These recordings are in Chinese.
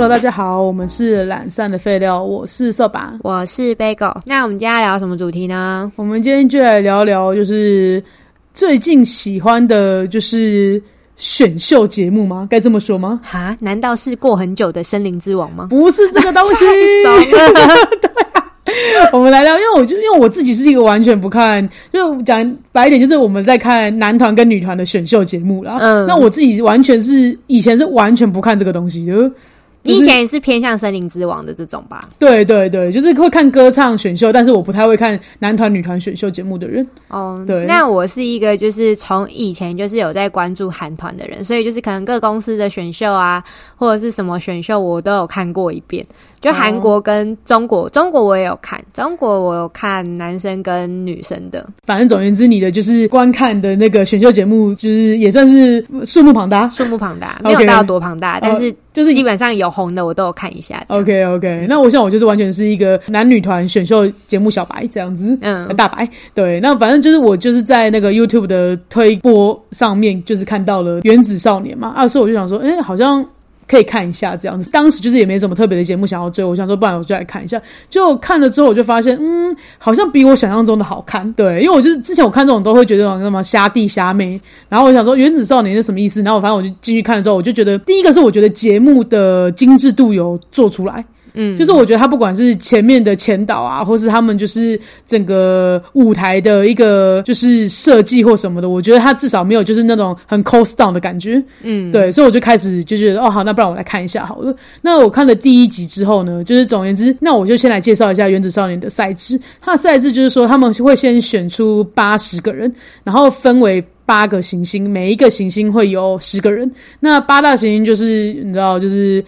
Hello，大家好，我们是懒散的废料，我是色板，我是 Bagel。那我们今天要聊什么主题呢？我们今天就来聊聊，就是最近喜欢的，就是选秀节目吗？该这么说吗？哈？难道是过很久的《森林之王》吗？不是这个东西。我们来聊，因为我就因为我自己是一个完全不看，就讲白一点，就是我们在看男团跟女团的选秀节目啦。嗯，那我自己完全是以前是完全不看这个东西的。你以前也是偏向《森林之王》的这种吧？对对对，就是会看歌唱选秀，但是我不太会看男团、女团选秀节目的人。哦，对。那我是一个就是从以前就是有在关注韩团的人，所以就是可能各公司的选秀啊，或者是什么选秀，我都有看过一遍。就韩国跟中国，中国我也有看，中国我有看男生跟女生的。反正总而言之，你的就是观看的那个选秀节目，就是也算是数目庞大，数目庞大，没有到多庞大，但是就是基本上有红的我都有看一下。OK OK，那我想我就是完全是一个男女团选秀节目小白这样子，嗯，大白。对，那反正就是我就是在那个 YouTube 的推播上面，就是看到了《原子少年》嘛，啊，所以我就想说，哎，好像。可以看一下这样子，当时就是也没什么特别的节目想要追，我想说，不然我就来看一下。就看了之后，我就发现，嗯，好像比我想象中的好看。对，因为我就是之前我看这种都会觉得什么虾弟虾妹，然后我想说《原子少年》是什么意思？然后我反正我就进去看的时候，我就觉得第一个是我觉得节目的精致度有做出来。嗯，就是我觉得他不管是前面的前导啊，或是他们就是整个舞台的一个就是设计或什么的，我觉得他至少没有就是那种很 cost down 的感觉。嗯，对，所以我就开始就觉得哦好，那不然我来看一下好了。那我看了第一集之后呢，就是总而言之，那我就先来介绍一下《原子少年》的赛制。它的赛制就是说他们会先选出八十个人，然后分为八个行星，每一个行星会有十个人。那八大行星就是你知道，就是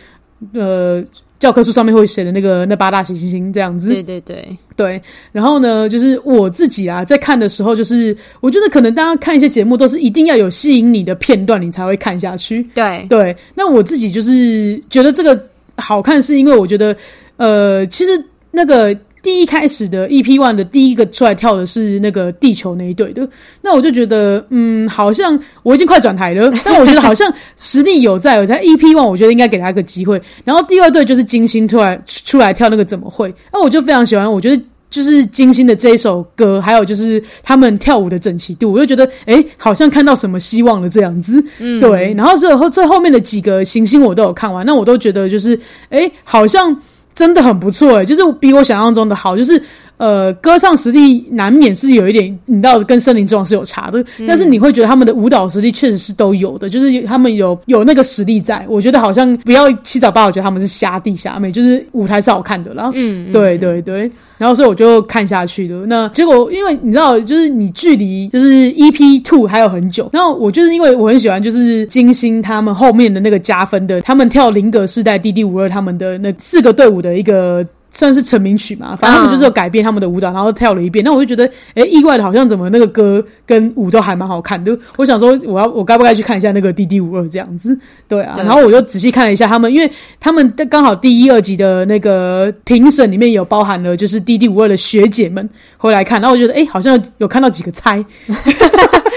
呃。教科书上面会写的那个那八大行星这样子，对对对对。然后呢，就是我自己啊，在看的时候，就是我觉得可能大家看一些节目都是一定要有吸引你的片段，你才会看下去。对对。那我自己就是觉得这个好看，是因为我觉得呃，其实那个。第一开始的 EP One 的第一个出来跳的是那个地球那一队的，那我就觉得，嗯，好像我已经快转台了，但我觉得好像实力有在，有在 EP One 我觉得应该给他一个机会。然后第二队就是金星突然出来跳那个怎么会？那我就非常喜欢，我觉得就是金星的这一首歌，还有就是他们跳舞的整齐度，我就觉得，哎，好像看到什么希望了这样子。嗯，对。然后最后最后面的几个行星我都有看完，那我都觉得就是，哎，好像。真的很不错诶，就是比我想象中的好，就是。呃，歌唱实力难免是有一点，你知道，跟森林之王是有差的。但是你会觉得他们的舞蹈实力确实是都有的，就是他们有有那个实力在。我觉得好像不要七早八早觉得他们是瞎地瞎妹，就是舞台是好看的啦。嗯，对对对。然后所以我就看下去的。那结果因为你知道，就是你距离就是 EP Two 还有很久。然后我就是因为我很喜欢就是金星他们后面的那个加分的，他们跳林格世代 D D 五二他们的那四个队伍的一个。算是成名曲嘛，反正他们就是有改变他们的舞蹈，然后跳了一遍。那我就觉得，哎，意外的好像怎么那个歌跟舞都还蛮好看的。我想说，我要我该不该去看一下那个 D D 五二这样子？对啊，然后我就仔细看了一下他们，因为他们刚好第一、二集的那个评审里面有包含了就是 D D 五二的学姐们回来看，然后我觉得，哎，好像有看到几个猜。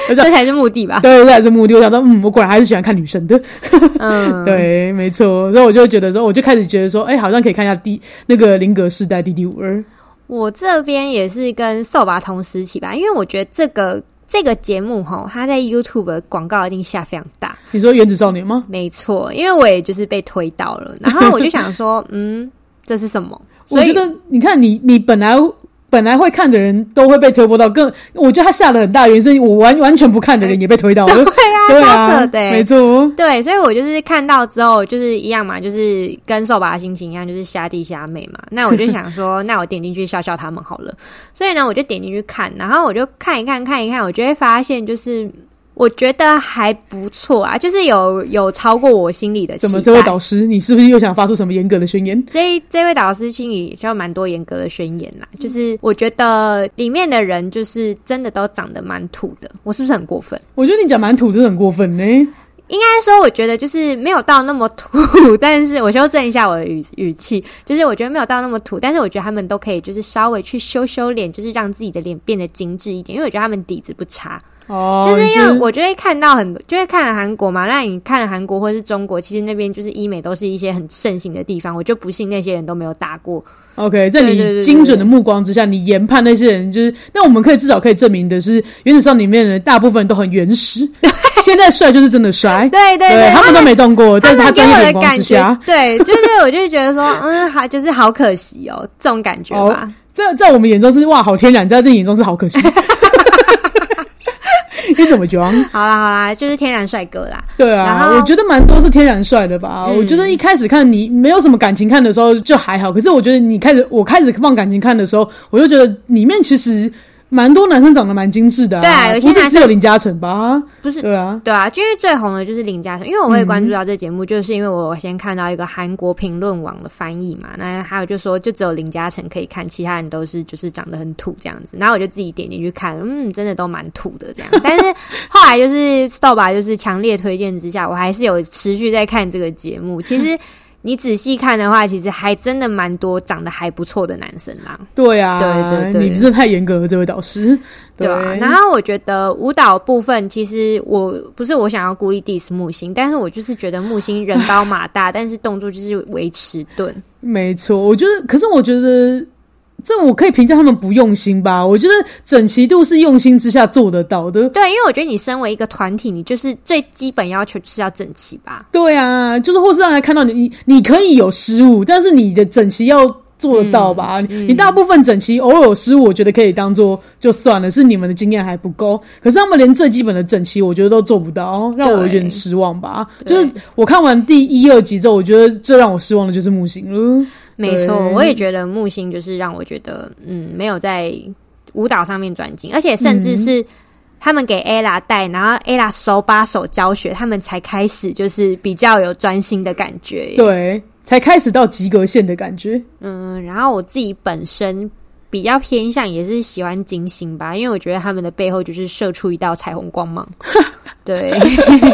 这才是目的吧？对，这才是目的。我想说，嗯，我果然还是喜欢看女生的。嗯，对，没错。所以我就觉得说，我就开始觉得说，哎，好像可以看一下第那个林格世代 D D 五二。我这边也是跟扫把同时期吧，因为我觉得这个这个节目哈，它在 YouTube 广告一定下非常大。你说《原子少年》吗？没错，因为我也就是被推到了，然后我就想说，嗯，这是什么？我觉得你看，你你本来。本来会看的人都会被推播到，更我觉得他下的很大原因，是我完完全不看的人也被推到了。对啊，对啊，对，没错。对，所以我就是看到之后，就是一样嘛，就是跟瘦吧心情一样，就是虾弟虾妹嘛。那我就想说，那我点进去笑笑他们好了。所以呢，我就点进去看，然后我就看一看，看一看，我就会发现就是。我觉得还不错啊，就是有有超过我心里的。怎么？这位导师，你是不是又想发出什么严格的宣言？这这位导师心里就蛮多严格的宣言啦。就是我觉得里面的人就是真的都长得蛮土的，我是不是很过分？我觉得你讲蛮土真的很过分呢。应该说，我觉得就是没有到那么土，但是我修正一下我的语语气，就是我觉得没有到那么土，但是我觉得他们都可以就是稍微去修修脸，就是让自己的脸变得精致一点，因为我觉得他们底子不差。哦，就是因为我就会看到很多，就会看了韩国嘛，那你看了韩国或是中国，其实那边就是医美都是一些很盛行的地方，我就不信那些人都没有打过。OK，在你精准的目光之下，你研判那些人就是，那我们可以至少可以证明的是，原子上里面的大部分都很原始，现在帅就是真的帅，对对对他们都没动过，在他他们给我专业眼光的感觉之下，，对，就是我就觉得说，嗯，还，就是好可惜哦，这种感觉吧。哦在在我们眼中是哇好天然，在这眼中是好可惜。你怎么装？好啦好啦，就是天然帅哥啦。对啊，我觉得蛮多是天然帅的吧。嗯我觉得一开始看你没有什么感情看的时候就还好，可是我觉得你开始我开始放感情看的时候，我就觉得里面其实蛮多男生长得蛮精致的、对啊有些不是男生只有林嘉诚吧？不是对啊，对啊，就因为最红的就是林嘉诚，因为我会关注到这节目，就是因为我先看到一个韩国评论网的翻译嘛，那还有就说就只有林嘉诚可以看，其他人都是就是长得很土这样子，然后我就自己点进去看，嗯，真的都蛮土的这样，但是后来就是 Stop 吧，就是强烈推荐之下，我还是有持续在看这个节目，其实。你仔细看的话，其实还真的蛮多长得还不错的男生啦。对啊，对对对你真的太严格了，这位导师。对啊，然后我觉得舞蹈部分，其实我不是我想要故意 diss 木星，但是我就是觉得木星人高马大，但是动作就是维持钝。没错，我觉得，可是我觉得这我可以评价他们不用心吧。我觉得整齐度是用心之下做得到的。对，因为我觉得你身为一个团体，你就是最基本要求就是要整齐吧。对啊，就是或是让人看到你，你你可以有失误，但是你的整齐要做得到吧？嗯你大部分整齐偶尔有失误，我觉得可以当做就算了，是你们的经验还不够。可是他们连最基本的整齐，我觉得都做不到，让我有点失望吧。就是我看完第一、二集之后，我觉得最让我失望的就是木星了。没错，我也觉得木星就是让我觉得，嗯，没有在舞蹈上面转进，而且甚至是。他们给 ella 带，然后 ella 手把手教学，他们才开始就是比较有专心的感觉。对，才开始到及格线的感觉。嗯，然后我自己本身比较偏向也是喜欢金星吧，因为我觉得他们的背后就是射出一道彩虹光芒。对，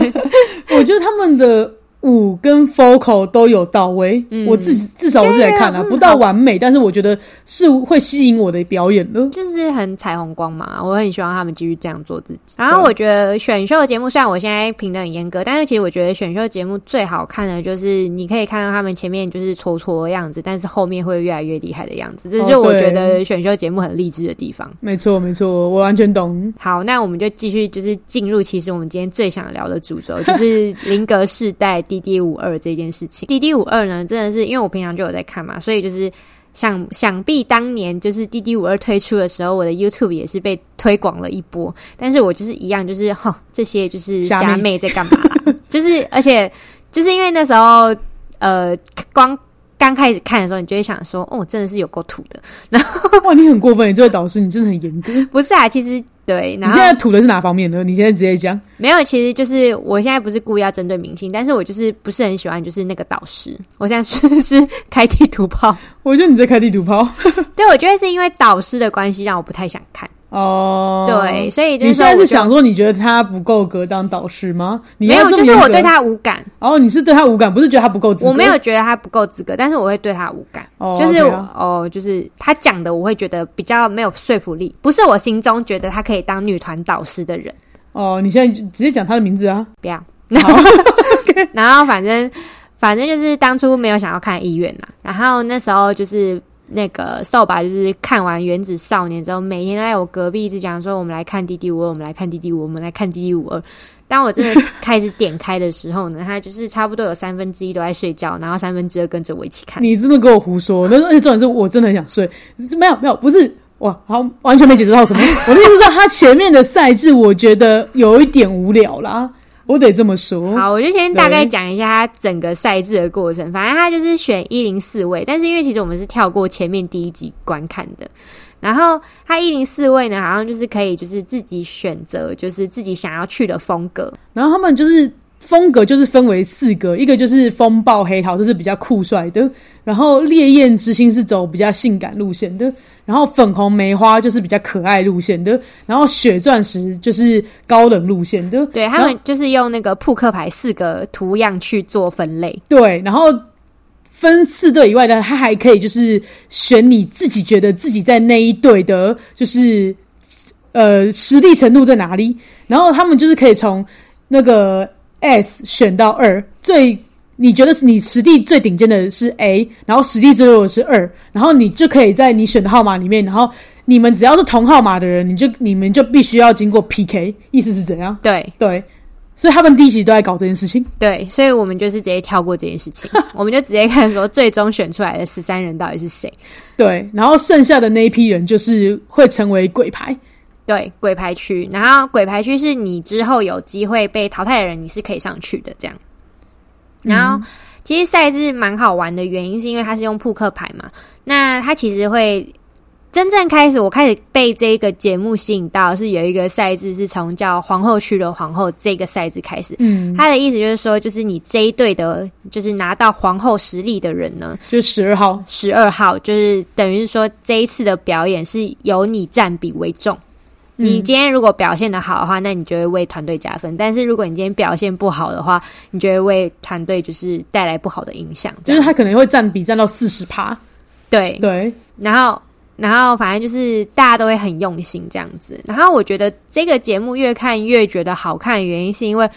我觉得他们的舞跟 vocal 都有到位，嗯我至至少我是来看了、不到完美，但是我觉得是会吸引我的表演的。就是很彩虹光嘛，我很希望他们继续这样做自己。然后我觉得选秀节目虽然我现在评的很严格，但是其实我觉得选秀节目最好看的就是你可以看到他们前面就是挫挫的样子，但是后面会越来越厉害的样子，这就是我觉得选秀节目很励志的地方。没错，没错，我完全懂。好，那我们就继续就是进入，其实我们今天最想聊的主轴，就是 林格世代 D D 五二这件事情。滴滴五二呢，真的是因为我平常就有在看嘛，所以就是想想必当年就是滴滴五二推出的时候，我的 YouTube 也是被推广了一波。但是我就是一样，就是哈这些就是虾妹在干嘛啦？就是而且就是因为那时候呃光。刚开始看的时候，你就会想说：“哦，真的是有够土的。哇，你很过分，你这位导师，你真的很严格。”不是啊，其实对，你然后现在吐的是哪方面的？你现在直接讲。没有，其实就是我现在不是故意要针对明星，但是我就是不是很喜欢就是那个导师。我现在是 是开地图炮，我觉得你在开地图炮 对我觉得是因为导师的关系让我不太想看。哦。对，所以就你现在是想说，你觉得他不够格当导师吗？你没有，就是我对，他无感，哦，你是对他无感，不是觉得他不够资格。我没有觉得他不够资格，但是我会对他无感。哦，就是哦，就是他讲的，我会觉得比较没有说服力，不是我心中觉得他可以当女团导师的人。哦，你现在就直接讲他的名字啊。不要。然后，然后反正反正就是当初没有想要看意愿啦。然后那时候就是那个扫把，就是看完《原子少年》之后，每天都在我隔壁一直讲说：“我们来看《弟弟五二》，我们来看《弟弟五》，我们来看《弟弟五二》。”当我真的开始点开的时候呢，他就是差不多有三分之一都在睡觉，然后三分之二跟着我一起看。你真的跟我胡说，那而且重点是我真的很想睡，没有没有，不是哇，好完全没解释到什么。我的意思是说，他前面的赛制我觉得有一点无聊啦，我得这么说。好，我就先大概讲一下它整个赛制的过程。反正它就是选一零四位，但是因为其实我们是跳过前面第一集观看的，然后它一零四位呢，好像就是可以就是自己选择，就是自己想要去的风格。然后他们就是风格就是分为四个，一个就是风暴黑桃，这是比较酷帅的；然后烈焰之心是走比较性感路线的；然后粉红梅花就是比较可爱路线的；然后血钻石就是高冷路线的。对他们就是用那个扑克牌四个图样去做分类。对，然后分四队以外的，他还可以就是选你自己觉得自己在那一队的，就是呃实力程度在哪里，然后他们就是可以从那个 S 选到二，最你觉得是你实力最顶尖的是 A，然后实力最弱的是二，然后你就可以在你选的号码里面，然后你们只要是同号码的人，你就你们就必须要经过 PK，意思是怎样？对对，所以他们第一集都在搞这件事情。对，所以我们就是直接跳过这件事情，我们就直接看说最终选出来的十三人到底是谁。对，然后剩下的那一批人就是会成为鬼牌。对，鬼牌区，然后鬼牌区是你之后有机会被淘汰的人，你是可以上去的这样。然后，其实赛制蛮好玩的原因是因为它是用扑克牌嘛，那它其实会真正开始，我开始被这个节目吸引到，是有一个赛制是从叫皇后区的皇后这个赛制开始。嗯，他的意思就是说，就是你这一队的，就是拿到皇后实力的人呢，就是十二号，十二号，就是等于是说这一次的表演是由你占比为重。你今天如果表现的好的话，那你就会为团队加分；但是如果你今天表现不好的话，你就会为团队就是带来不好的影响。就是他可能会占比占到四十趴。对对，然后然后反正就是大家都会很用心这样子。然后我觉得这个节目越看越觉得好看，原因是因为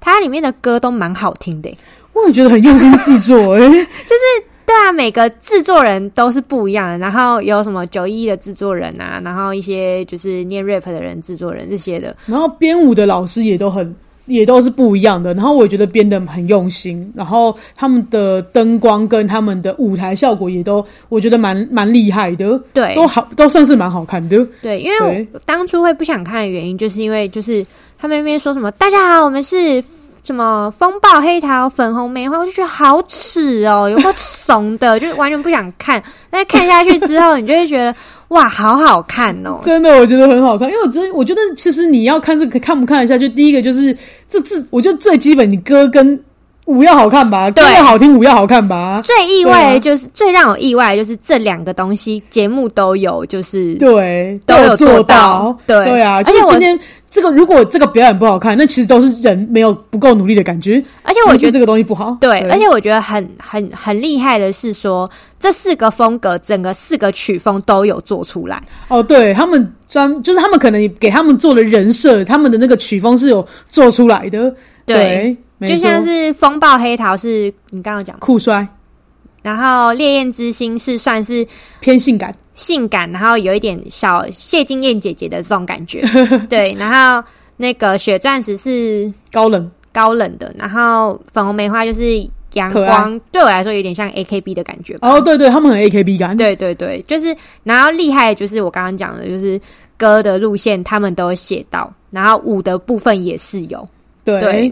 它里面的歌都蛮好听的。我也觉得很用心制作，哎，就是。对啊，每个制作人都是不一样的。然后有什么九一的制作人啊，然后一些就是念 rap 的人、制作人这些的。然后编舞的老师也都很，也都是不一样的。然后我觉得编的很用心。然后他们的灯光跟他们的舞台效果也都，我觉得蛮蛮厉害的。对，都好，都算是蛮好看的。对，因为我当初会不想看的原因，就是因为就是他们那边说什么“大家好，我们是”。什么风暴黑桃粉红梅花，我就觉得好耻哦，有个怂的，就是完全不想看。但看下去之后，你就会觉得哇，好好看哦！真的，我觉得很好看。因为我觉得，我觉得其实你要看这个看不看得下去，第一个就是这字，我觉得最基本，你歌跟舞要好看吧，歌要好听，舞要好看吧。最意外的就是最让我意外的，就是这两个东西节目都有，就是对都有做到。对对啊，而且今天。这个如果这个表演不好看，那其实都是人没有不够努力的感觉。而且我觉得这个东西不好。对，而且我觉得很很很厉害的是说，这四个风格，整个四个曲风都有做出来。哦，对他们专就是他们可能给他们做的人设，他们的那个曲风是有做出来的。对，就像是风暴黑桃是你刚刚讲酷帅，然后烈焰之心是算是偏性感。性感，然后有一点小谢金燕姐姐的这种感觉，对。然后那个血钻石是高冷高冷的，然后粉红梅花就是阳光，对我来说有点像 A K B 的感觉。哦，对对，他们很 A K B 感，对对对，就是然后厉害就是我刚刚讲的，就是歌的路线他们都写到，然后舞的部分也是有，对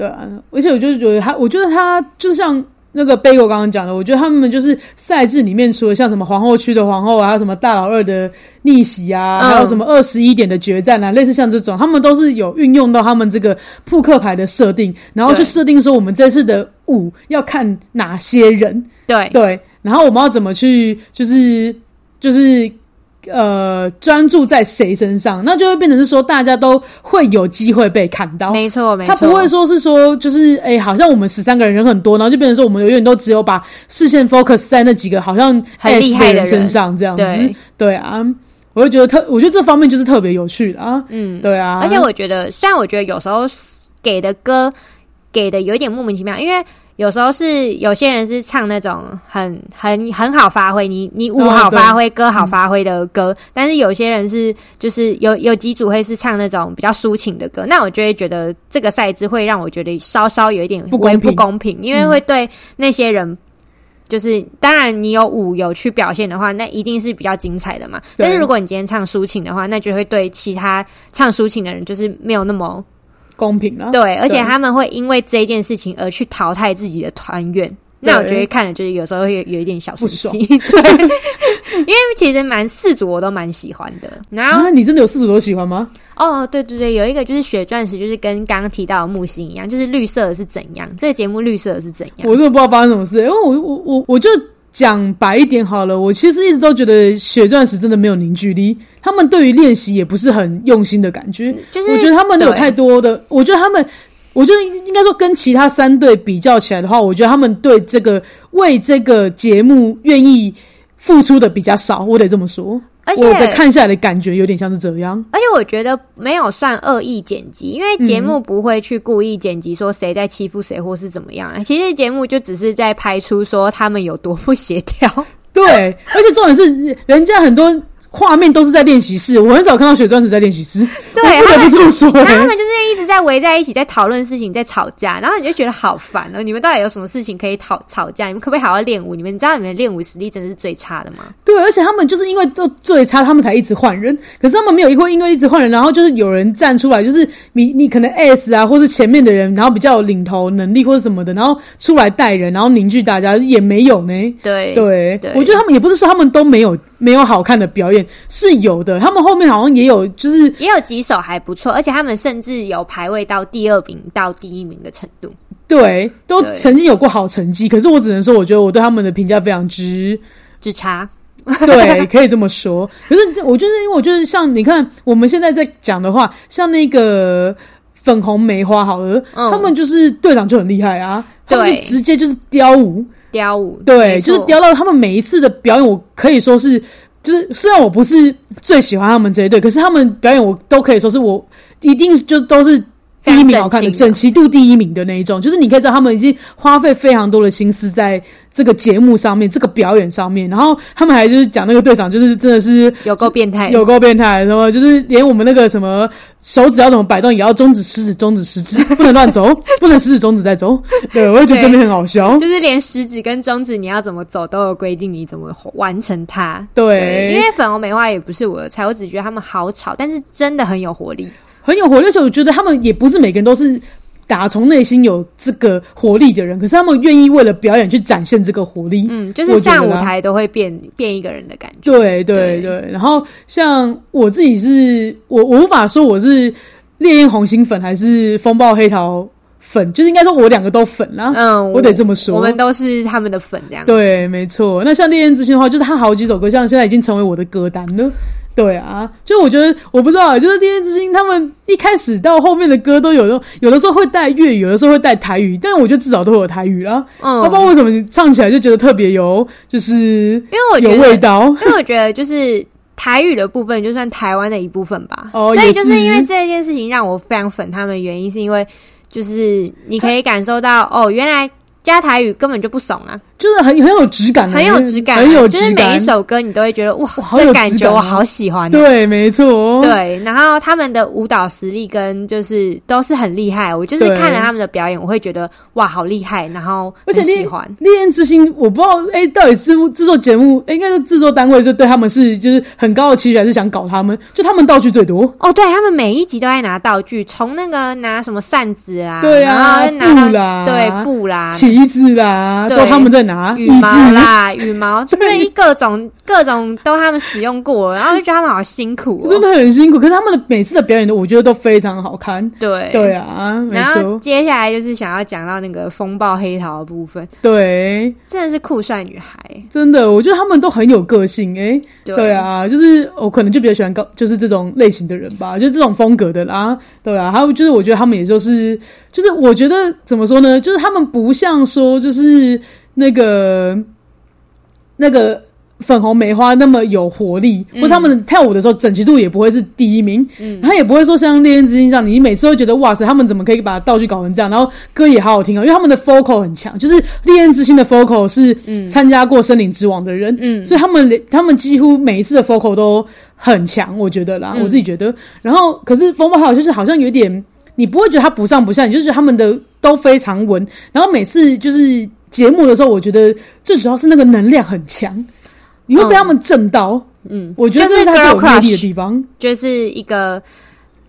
对啊，而且我就是觉得他，我觉得他就是像。那个贝果刚刚讲的，我觉得他们就是赛制里面，除了像什么皇后区的皇后啊，还有什么大佬二的逆袭啊，还有什么二十一点的决战啊，类似像这种，他们都是有运用到他们这个扑克牌的设定，然后去设定说我们这次的五要看哪些人，对对，然后我们要怎么去，就是就是。呃，专注在谁身上，那就会变成是说，大家都会有机会被看到。没错，没错。他不会说是说，就是哎，好像我们十三个人人很多，然后就变成说，我们永远都只有把视线 focus 在那几个好像很厉害的人身上这样子。对啊，我就觉得特，我觉得这方面就是特别有趣的啊。嗯，对啊。而且我觉得，虽然我觉得有时候给的歌给的有点莫名其妙，因为。有时候是有些人是唱那种很很很好发挥，你你舞好发挥，歌好发挥的歌，但是有些人是就是有有几组会是唱那种比较抒情的歌，那我就会觉得这个赛制会让我觉得稍稍有一点不公不公平，因为会对那些人就是当然你有舞有去表现的话，那一定是比较精彩的嘛。但是如果你今天唱抒情的话，那就会对其他唱抒情的人就是没有那么。公平了，对，而且他们会因为这件事情而去淘汰自己的团员，那我觉得看了就是有时候会有一点小生气，对，因为其实蛮四组我都蛮喜欢的。然后你真的有四组都喜欢吗？哦，对对对，有一个就是血钻石，就是跟刚刚提到的木星一样，就是绿色的是怎样？这个节目绿色的是怎样？我真的不知道发生什么事，因为我我我我就。讲白一点好了，我其实一直都觉得血钻石真的没有凝聚力，他们对于练习也不是很用心的感觉。就是我觉得他们有太多的，我觉得他们，我觉得应该说跟其他三队比较起来的话，我觉得他们对这个为这个节目愿意付出的比较少，我得这么说。而且我的看下来的感觉有点像是这样。而且我觉得没有算恶意剪辑，因为节目不会去故意剪辑说谁在欺负谁或是怎么样啊。其实节目就只是在拍出说他们有多不协调。对，而且重点是人家很多。画面都是在练习室，我很少看到雪钻石在练习室。对，不得不这么说。欸他们就是在围在一起，在讨论事情，在吵架。然后你就觉得好烦哦！你们到底有什么事情可以讨吵架？你们可不可以好好练舞？你们知道你们练舞实力真的是最差的吗？对，而且他们就是因为都最差，他们才一直换人。可是他们没有一会因为一直换人，然后就是有人站出来，就是你你可能 S 啊，或是前面的人，然后比较有领头能力或者什么的，然后出来带人，然后凝聚大家，也没有呢。对对，我觉得他们也不是说他们都没有。没有好看的表演是有的，他们后面好像也有，就是也有几首还不错，而且他们甚至有排位到第二名到第一名的程度。对，都曾经有过好成绩。可是我只能说，我觉得我对他们的评价非常之之差。对，可以这么说。可是我就是，因为我就是像你看，我们现在在讲的话，像那个粉红梅花，好了，他们就是队长就很厉害啊，对，直接就是雕舞。雕舞对，就是雕到他们每一次的表演，我可以说是，就是虽然我不是最喜欢他们这一队，可是他们表演我都可以说是我一定就都是第一名好看的整齐度第一名的那一种，就是你可以知道他们已经花费非常多的心思在。这个节目上面，这个表演上面，然后他们还就是讲那个队长，就是真的是有够变态，有够变态，什么就是连我们那个什么手指要怎么摆动，也要中指、食指、中指、食指，不能乱走，不能食指、中指在走。对，我也觉得这边很好笑，就是连食指跟中指你要怎么走都有规定，你怎么完成它。对，因为粉红梅花也不是我的菜，我只觉得他们好吵，但是真的很有活力，很有活力。而且我觉得他们也不是每个人都是。打从内心有这个活力的人，可是他们愿意为了表演去展现这个活力。嗯，就是上舞台都会变变一个人的感觉。对对对。然后像我自己是，我我无法说我是烈焰红心粉还是风暴黑桃粉，就是应该说我两个都粉啦。嗯，我得这么说，我们都是他们的粉这样。对，没错。那像烈焰之心的话，就是他好几首歌，像现在已经成为我的歌单了。对啊，就我觉得我不知道，就是《天天之心》他们一开始到后面的歌都有的，有的时候会带粤语，有的时候会带台语，但我觉得至少都有台语啦。嗯，不知道为什么唱起来就觉得特别有，就是因为我有味道。因为我觉得就是台语的部分，就算台湾的一部分吧。哦，所以就是因为这件事情让我非常粉他们，原因是因为就是你可以感受到哦，原来。加台语根本就不怂啊，就是很很有质感，很有质感，很有质感。就是每一首歌你都会觉得哇，这感觉我好喜欢。对，没错。对，然后他们的舞蹈实力跟就是都是很厉害。我就是看了他们的表演，我会觉得哇，好厉害。然后而且喜欢《烈焰之心》，我不知道哎，到底是制作节目，应该是制作单位就对他们是就是很高的期许，还是想搞他们？就他们道具最多哦，对他们每一集都在拿道具，从那个拿什么扇子啊，对啊拿，布啦，对布啦。旗子啦，都他们在拿羽毛啦，羽毛 就是各种各种都他们使用过，然后就 觉得他们好辛苦，真的很辛苦。可是他们的每次的表演，我觉得都非常好看。对对啊，然后接下来就是想要讲到那个风暴黑桃的部分。对，真的是酷帅女孩，真的，我觉得他们都很有个性。哎，对啊，就是我可能就比较喜欢高，就是这种类型的人吧，就是这种风格的啦。对啊，还有就是我觉得他们也就是。就是我觉得怎么说呢？就是他们不像说，就是那个那个粉红梅花那么有活力，或他们跳舞的时候整齐度也不会是第一名，嗯，他也不会说像《烈焰之心》上，你每次都觉得哇塞，他们怎么可以把道具搞成这样？然后歌也好好听啊，因为他们的 vocal 很强，就是《烈焰之心》的 vocal 是参加过《森林之王》的人，嗯，所以他们他们几乎每一次的 vocal 都很强，我觉得啦，我自己觉得。然后可是风暴还有就是好像有点。你不会觉得他不上不下，你就觉得他们的都非常稳。然后每次就是节目的时候，我觉得最主要是那个能量很强，你会被他们震到。嗯，我觉得这是他有魅力的地方，就是一个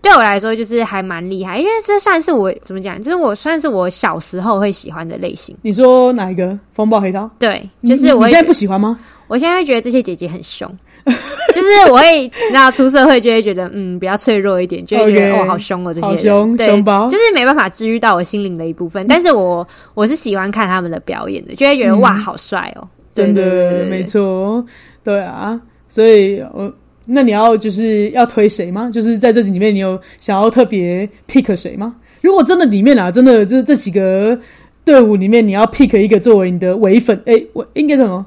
对我来说就是还蛮厉害，因为这算是我怎么讲，就是我算是我小时候会喜欢的类型。你说哪一个？风暴黑桃？对，就是我现在不喜欢吗？我现在会觉得这些姐姐很凶。就是我会，那出社会就会觉得，嗯，比较脆弱一点，就会觉得哦，好凶哦，这些人，对，就是没办法治愈到我心灵的一部分。但是我我是喜欢看他们的表演的，就会觉得哇，好帅哦，真的，没错，对啊。所以，我那你要就是要推谁吗？就是在这里面，你有想要特别 pick 谁吗？如果真的里面啊，真的这这几个队伍里面，你要 pick 一个作为你的唯粉，哎，我应该什么？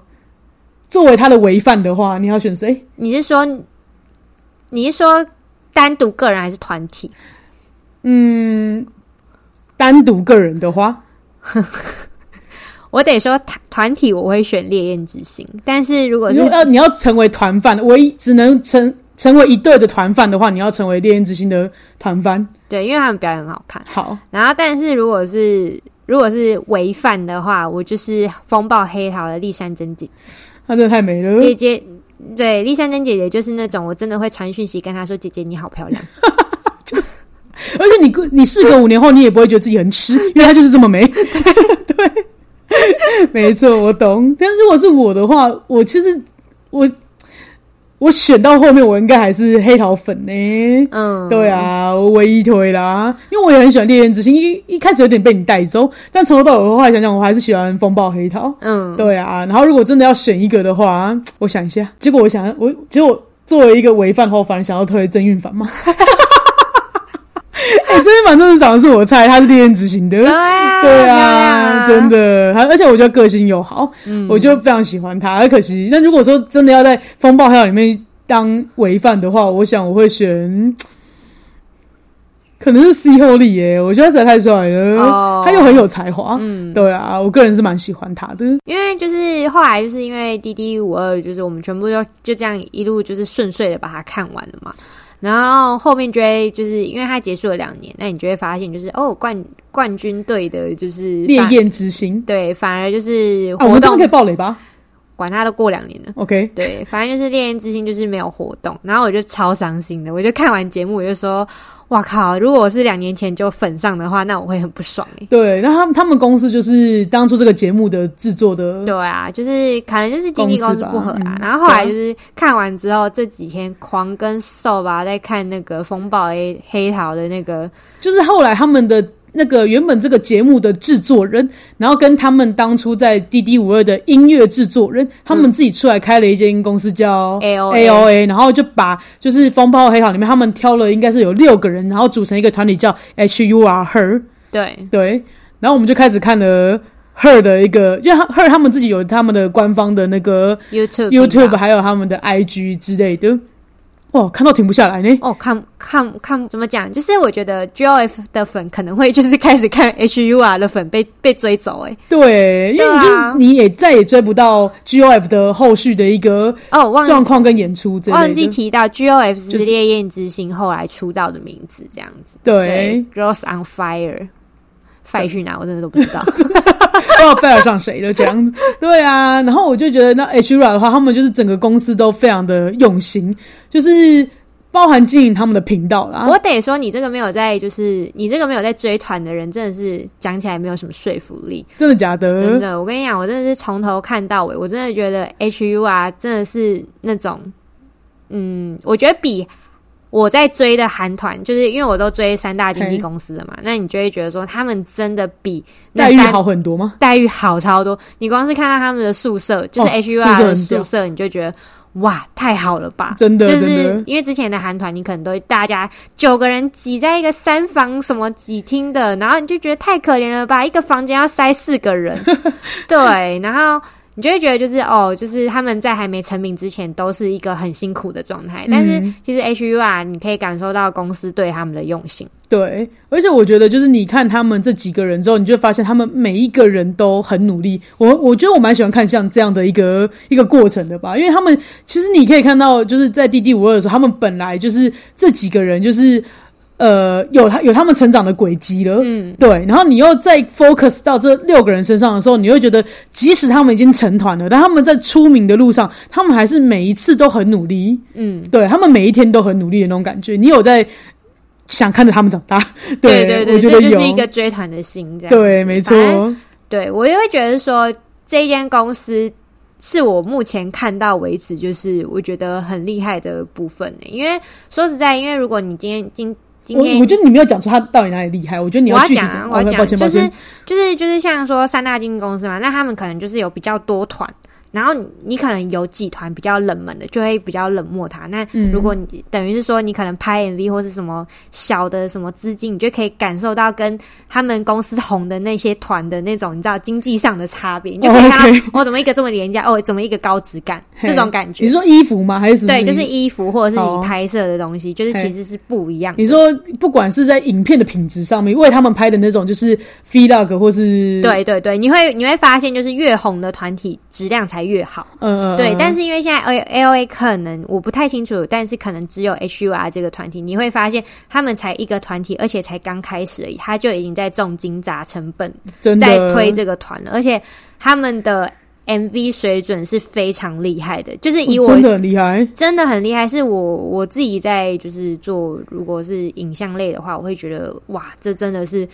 作为他的违犯的话，你要选谁？你是说你是说单独个人还是团体？嗯，单独个人的话，我得说团团体我会选烈焰之心，但是如果是你要你要成为团饭，唯一只能成成为一队的团饭的话，你要成为烈焰之心的团饭。对，因为他们表演很好看。好，然后，但是如果是如果是违犯的话，我就是风暴黑桃的立山真姐姐。她真的太美了。姐姐，对，丽珊珍姐姐就是那种我真的会传讯息跟她说：“姐姐你好漂亮。就是而且你过你事隔五年后，你也不会觉得自己很吃，因为她就是这么美。对，没错，我懂。但如果是我的话，我其实我我选到后面，我应该还是黑桃粉呢、”嗯，对啊，我唯一推啦，因为我也很喜欢烈焰之心，一一开始有点被你带走，但从头到尾的话想想，我还是喜欢风暴黑桃。嗯，对啊，然后如果真的要选一个的话，我想一下，结果我想我结果作为一个违犯后，反而想要推曾韵凡嘛。哎、曾韵凡真的长得是我的菜，他是烈焰之心的。对啊，真。的，还而且我觉得个性又好，嗯我就非常喜欢他。很可惜，那如果说真的要在风暴黑里面当违犯的话，我想我会选，可能是 C 后力耶，我觉得他实在太帅了，哦他又很有才华。嗯，对啊，我个人是蛮喜欢他的。因为就是后来就是因为滴滴五二，就是我们全部就就这样一路就是顺遂的把它看完了嘛。然后后面就会就是因为它结束了两年，那你就会发现就是哦冠冠军队的就是烈焰之心对，反而就是啊，我活动们这样可以爆雷吧管他都过两年了。？OK，对，反正就是烈焰之心就是没有活动，然后我就超伤心的，我就看完节目我就说，哇靠！如果我是两年前就粉上的话，那我会很不爽哎、对，那他们他们公司就是当初这个节目的制作的，对啊，就是可能就是经纪公司不合啊。然后后来就是看完之后，这几天狂跟瘦吧在看那个风暴 A 黑桃的那个，就是后来他们的那个原本这个节目的制作人，然后跟他们当初在 D D 五二的音乐制作人，他们自己出来开了一间公司叫 AOA A O A，然后就把就是风暴黑桃里面他们挑了应该是有六个人，然后组成一个团体叫 H U R Her，对。对，然后我们就开始看了 Her 的一个，因为 Her 他们自己有他们的官方的那个 YouTube YouTube 还有他们的 I G 之类的，哇，看到停不下来呢。哦，看看看怎么讲？就是我觉得 G O F 的粉可能会就是开始看 H U R 的粉被被追走哎、对，因为你就是、啊你也再也追不到 G O F 的后续的一个哦，忘状况跟演出之类的。忘记提到 G O F 就是是烈焰之心后来出道的名字，这样子。对，，Girls on Fire。Fire 去哪？我真的都不知道。不知道贝尔上谁了这样子。对啊，然后我就觉得那 H R 的话，他们就是整个公司都非常的用心，就是包含经营他们的频道啦。我得说，你这个没有在，就是你这个没有在追团的人，真的是讲起来没有什么说服力。真的假的？真的，我跟你讲，我真的是从头看到尾，我真的觉得 H U 啊，真的是那种，嗯，我觉得比我在追的韩团，就是因为我都追三大经纪公司的嘛，那你就会觉得说，他们真的比那待遇三好很多吗？待遇好超多。你光是看到他们的宿舍，就是哦 H U 宿 R 的宿舍，你就觉得。哇，太好了吧！真的就是因为之前的韩团，你可能都会大家九个人挤在一个三房什么几厅的，然后你就觉得太可怜了吧，一个房间要塞四个人，对，然后你就会觉得就是哦，就是他们在还没成名之前都是一个很辛苦的状态，但是嗯其实 H U R，你可以感受到公司对他们的用心，对，而且我觉得就是你看他们这几个人之后，你就发现他们每一个人都很努力。我我觉得我蛮喜欢看像这样的一个一个过程的吧，因为他们其实你可以看到，就是在 D D 五二的时候，他们本来就是这几个人就是。呃，有他有他们成长的轨迹了，嗯，对，然后你又再 focus 到这六个人身上的时候，你会觉得，即使他们已经成团了，但他们在出名的路上，他们还是每一次都很努力，嗯，对他们每一天都很努力的那种感觉。你有在想看着他们长大，对对对，我觉得，这就是一个追团的心，这样对，没错。对我也会觉得说，这间公司是我目前看到为止，就是我觉得很厉害的部分呢。因为说实在，因为如果你今天今今天我我觉得你没有讲出他到底哪里厉害，我觉得你具体的我要讲啊，我要讲，就是，就是就是像说三大经纪公司嘛，那他们可能就是有比较多团。然后你你可能有几团比较冷门的，就会比较冷漠他。那嗯如果你等于是说你可能拍 MV 或是什么小的什么资金，你就可以感受到跟他们公司红的那些团的那种你知道经济上的差别，你就可以看到、哦 OK 哦怎么一个这么廉价，哦怎么一个高质感这种感觉你。说衣服吗？还是什么对，就是衣服或者是你拍摄的东西，就是其实是不一样的。你说不管是在影片的品质上面，为他们拍的那种就是 vlog 或是对对对，你会你会发现，就是越红的团体质量才越好。嗯对，但是是因为现在 A L A 可能我不太清楚，但是可能只有 H U R 这个团体，你会发现他们才一个团体，而且才刚开始而已，他就已经在重金砸成本在推这个团了，而且他们的 M V 水准是非常厉害的，就是以我真的很厉害，真的很厉害，是我我自己在就是做，如果是影像类的话，我会觉得哇，这真的是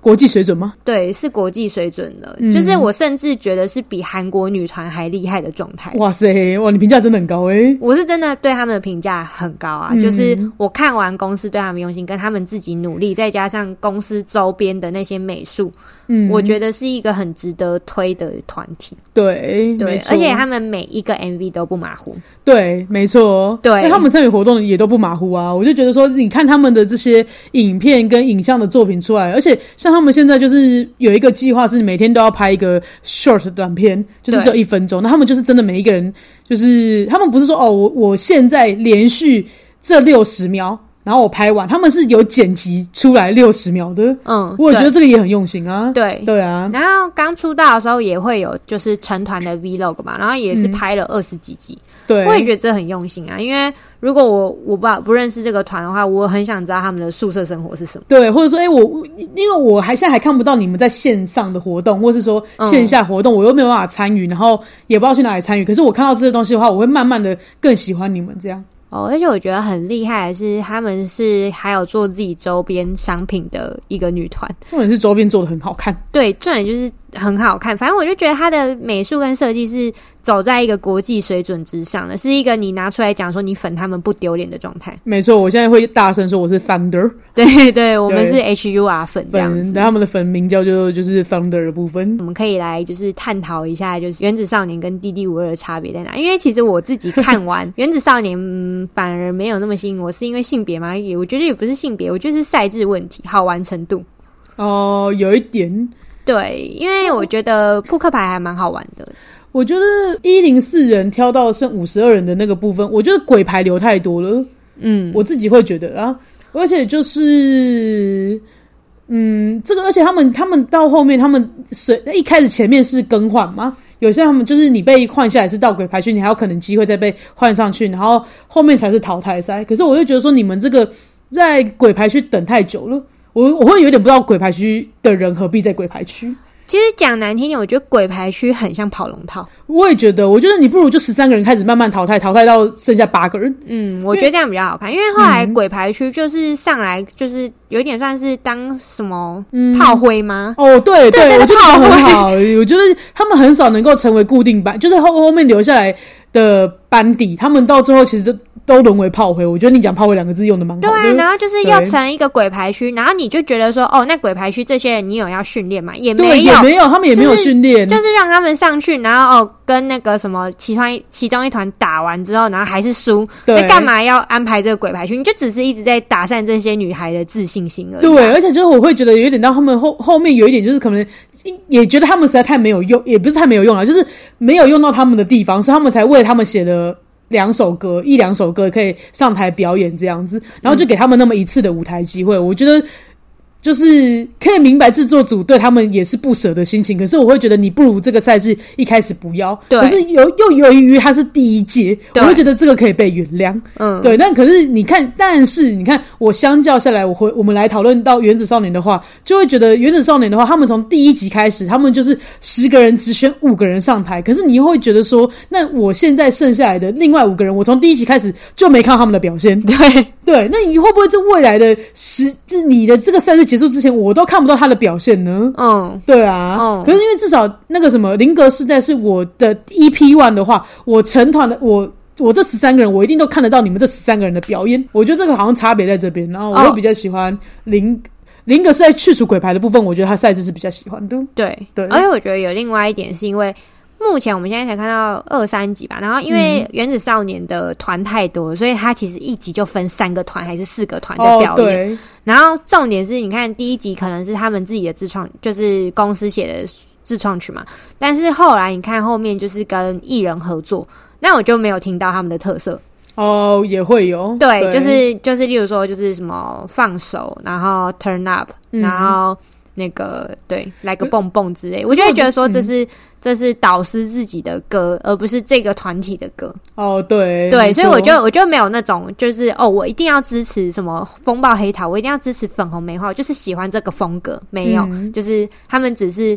国际水准吗？对，是国际水准的，嗯就是我甚至觉得是比韩国女团还厉害的状态。哇塞，哇，你评价真的很高诶、我是真的对他们的评价很高啊，嗯就是我看完公司对他们用心，跟他们自己努力，再加上公司周边的那些美术，嗯，我觉得是一个很值得推的团体。对对而且他们每一个 MV 都不马虎。对，没错，对他们参与活动也都不马虎啊。我就觉得说，你看他们的这些影片跟影像的作品出来，而且像他们现在就是有一个计划，是每天都要拍一个 short 短片，就是只有一分钟。那他们就是真的每一个人，就是他们不是说哦，我我现在连续这六十秒。然后我拍完，他们是有剪辑出来六十秒的，嗯，我觉得这个也很用心啊。对。对啊，然后刚出道的时候也会有就是成团的 Vlog 嘛，然后也是嗯拍了二十几集，对，我也觉得这很用心啊。因为如果我我不不认识这个团的话，我很想知道他们的宿舍生活是什么。对，或者说，哎、我我因为我还现在还看不到你们在线上的活动，或是说嗯线下活动，我又没有办法参与，然后也不知道去哪里参与。可是我看到这些东西的话，我会慢慢的更喜欢你们这样。哦，而且我觉得很厉害的是，他们是还有做自己周边商品的一个女团。重点是周边做的很好看，对，重点就是很好看。反正我就觉得它的美术跟设计是走在一个国际水准之上的，是一个你拿出来讲说你粉他们不丢脸的状态。没错，我现在会大声说我是 Thunder 对对，我们是 H U R 粉这样粉，子。但他们的粉名叫就就是 Thunder 的部分。我们可以来就是探讨一下，就是《原子少年》跟《D D 五二》的差别在哪？因为其实我自己看完 《原子少年》嗯，反而没有那么吸引我，是因为性别吗？也我觉得也不是性别，我觉得是赛制问题，好玩程度。哦、有一点，对，因为我觉得扑克牌还蛮好玩的。我觉得一零四人挑到剩五十二人的那个部分，我觉得鬼牌留太多了。嗯，我自己会觉得啊，而且就是，嗯，这个，而且他们他们到后面，他们随一开始前面是更换嘛，有些他们就是你被换下来是到鬼牌区，你还有可能机会再被换上去，然后后面才是淘汰赛。可是我就觉得说，你们这个在鬼牌区等太久了，我我会有点不知道鬼牌区的人何必在鬼牌区。其实讲难听点，我觉得鬼牌区很像跑龙套。我也觉得，我觉得你不如就十三个人开始慢慢淘汰，淘汰到剩下八个人。嗯，我觉得这样比较好看，因为后来鬼牌区就是上来就是有一点算是当什么炮灰吗？哦，对对对我觉得炮灰很好。我觉得他们很少能够成为固定班，就是后后面留下来的班底，他们到最后其实都都沦为炮灰。我觉得你讲炮灰两个字用的蛮对啊，然后就是要成一个鬼牌区，然后你就觉得说，哦，那鬼牌区这些人你有要训练吗？也对，没有也，没有，他们也没有就是训练，就是让他们上去，然后哦跟那个什么其团其中一团打完之后，然后还是输，对那干嘛要安排这个鬼牌区？你就只是一直在打散这些女孩的自信心而已啊、对，而且就是我会觉得有点到他们后后面有一点就是可能也觉得他们实在太没有用，也不是太没有用了，就是没有用到他们的地方，所以他们才为他们写了。两首歌，一两首歌可以上台表演这样子，然后就给他们那么一次的舞台机会。我觉得就是可以明白制作组对他们也是不舍的心情，可是我会觉得你不如这个赛制一开始不要。对可是由又由于他是第一届，我会觉得这个可以被原谅。嗯，对，但可是你看，但是你看，我相较下来，我回我们来讨论到《原子少年》的话，就会觉得《原子少年》的话，他们从第一集开始，他们就是十个人只选五个人上台，可是你又会觉得说，那我现在剩下来的另外五个人，我从第一集开始就没看到他们的表现。对，对，那你会不会这未来的十，就你的这个赛事结束之前，我都看不到他的表现呢？嗯，对啊，嗯可是因为至少那个什么林格世代是我的 EP one 的话，我成团的我。我这十三个人，我一定都看得到你们这十三个人的表演。我觉得这个好像差别在这边，然后我会哦比较喜欢林林格是在去除鬼牌的部分，我觉得他赛制是比较喜欢的。对对而且我觉得有另外一点是因为。目前我们现在才看到二三集吧。然后因为嗯原子少年的团太多了，所以他其实一集就分三个团还是四个团的哦表演。对，然后重点是，你看第一集可能是他们自己的自创，就是公司写的自创曲嘛。但是后来你看后面就是跟艺人合作，那我就没有听到他们的特色。哦也会有，对，就是就是，例如说就是什么放手，然后 turn up，、嗯然后那个对来个蹦蹦之类，我就会觉得说这是、这是导师自己的歌，而不是这个团体的歌。哦对对，所以我错。就我就没有那种就是哦，我一定要支持什么风暴黑桃，我一定要支持粉红梅花，我就是喜欢这个风格。没有，嗯。就是他们只是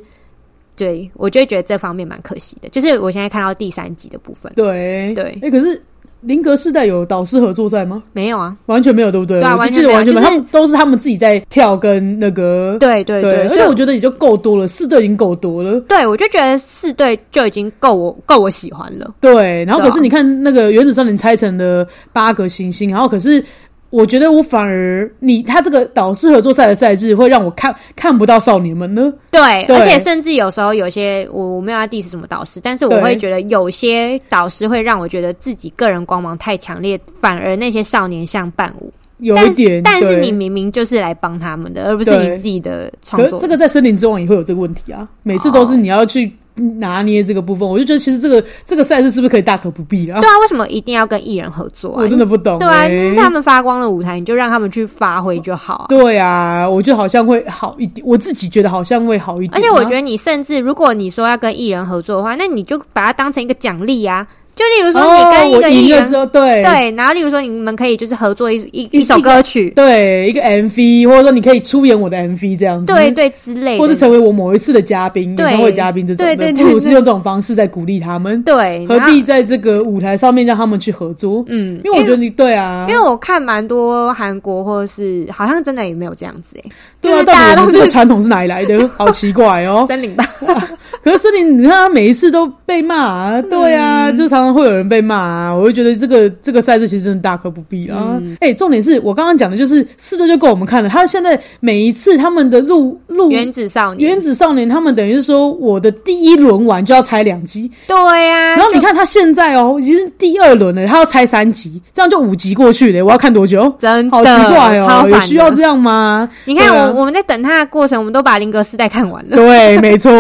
对我就会觉得这方面蛮可惜的。就是我现在看到第三集的部分，对。对。哎，可是林格世代有导师合作赛吗？没有啊，完全没有，对不对？对啊完全没有完全没有，就是他们都是他们自己在跳跟那个。对对对，而且我觉得也就够多了，四队已经够多了。对我就觉得四队就已经够我够我喜欢了。对，然后可是你看那个原子少年拆成了八个行星，然后可是我觉得我反而你他这个导师合作赛的赛制会让我看看不到少年们呢。对，对而且甚至有时候有些我我没有要 diss 什么导师，但是我会觉得有些导师会让我觉得自己个人光芒太强烈，反而那些少年像伴舞。有一点，对但是你明明就是来帮他们的，而不是你自己的创作。可这个在森林之王也会有这个问题啊，每次都是你要去拿捏这个部分，我就觉得其实这个这个赛事是不是可以大可不必啦？对啊，为什么一定要跟艺人合作啊？我真的不懂、对啊，欸这是他们发光的舞台，你就让他们去发挥就好啊。对啊，我觉得好像会好一点，我自己觉得好像会好一点啊。而且我觉得你甚至如果你说要跟艺人合作的话，那你就把它当成一个奖励啊。就例如说哦，你跟一我个艺人、对。对，然后例如说你们可以就是合作一一一一首歌曲，对一个 MV，或者说你可以出演我的 MV 这样子，对对之类的，或者成为我某一次的嘉宾、演对唱会嘉宾这种的，对对对不如是用这种方式在鼓励他们，对，何必在这个舞台上面让他们去合作？嗯，因为我觉得你对啊，因为我看蛮多韩国或者是好像真的也没有这样子哎、对啊，就是大家都是传统是哪里来的？好奇怪哦。森林吧，可是森林，你看他每一次都被骂、啊，对嗯啊，就常常会有人被骂啊。我就觉得这个这个赛事其实真的大可不必啊。嗯哎、重点是我刚刚讲的就是四队就够我们看了，他现在每一次他们的录录原子少年，原子少年，他们等于是说我的第一轮完就要拆两集，对呀、然后你看他现在哦已经是第二轮了，他要拆三集，这样就五集过去了，我要看多久？真的好奇怪哦，有需要这样吗？你看我、我们在等他的过程，我们都把林格斯代看完了。对，没错。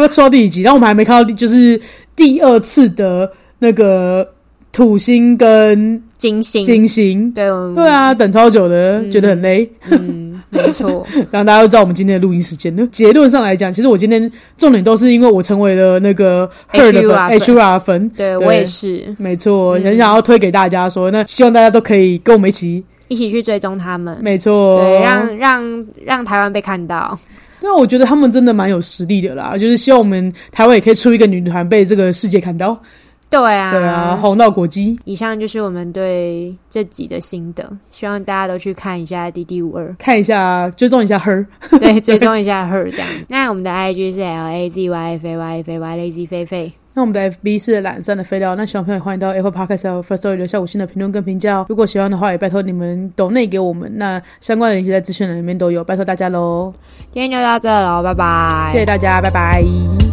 要说到第几集？然后我们还没看到第，就是第二次的那个土星跟金星，金星。对，对，啊，等超久的，觉得很累。嗯，没错，然后大家都知道我们今天的录音时间呢。结论上来讲，其实我今天重点都是因为我成为了那个 Her 的 HUR 粉粉 HUR 粉。对我也是，没错，嗯很想要推给大家说，那希望大家都可以跟我们一起。一起去追踪他们，没错，对，让让让台湾被看到。因为我觉得他们真的蛮有实力的啦，就是希望我们台湾也可以出一个女团被这个世界看到。对啊，对啊，红到国际。以上就是我们对这集的心得，希望大家都去看一下《D D 五二看一下，追踪一下 Her。》，对，追踪一下 Her 这样。那我们的 IG 是 L A Z Y F A Y F A Y Lazy 菲菲。那我们的 FB 是懒散的废料，那喜欢朋友欢迎到 Apple Podcast 和 First Story 留下五星的评论跟评价哦。如果喜欢的话，也拜托你们抖内给我们，那相关的链接在资讯栏里面都有，拜托大家喽，今天就到这喽，拜拜。谢谢大家，拜拜。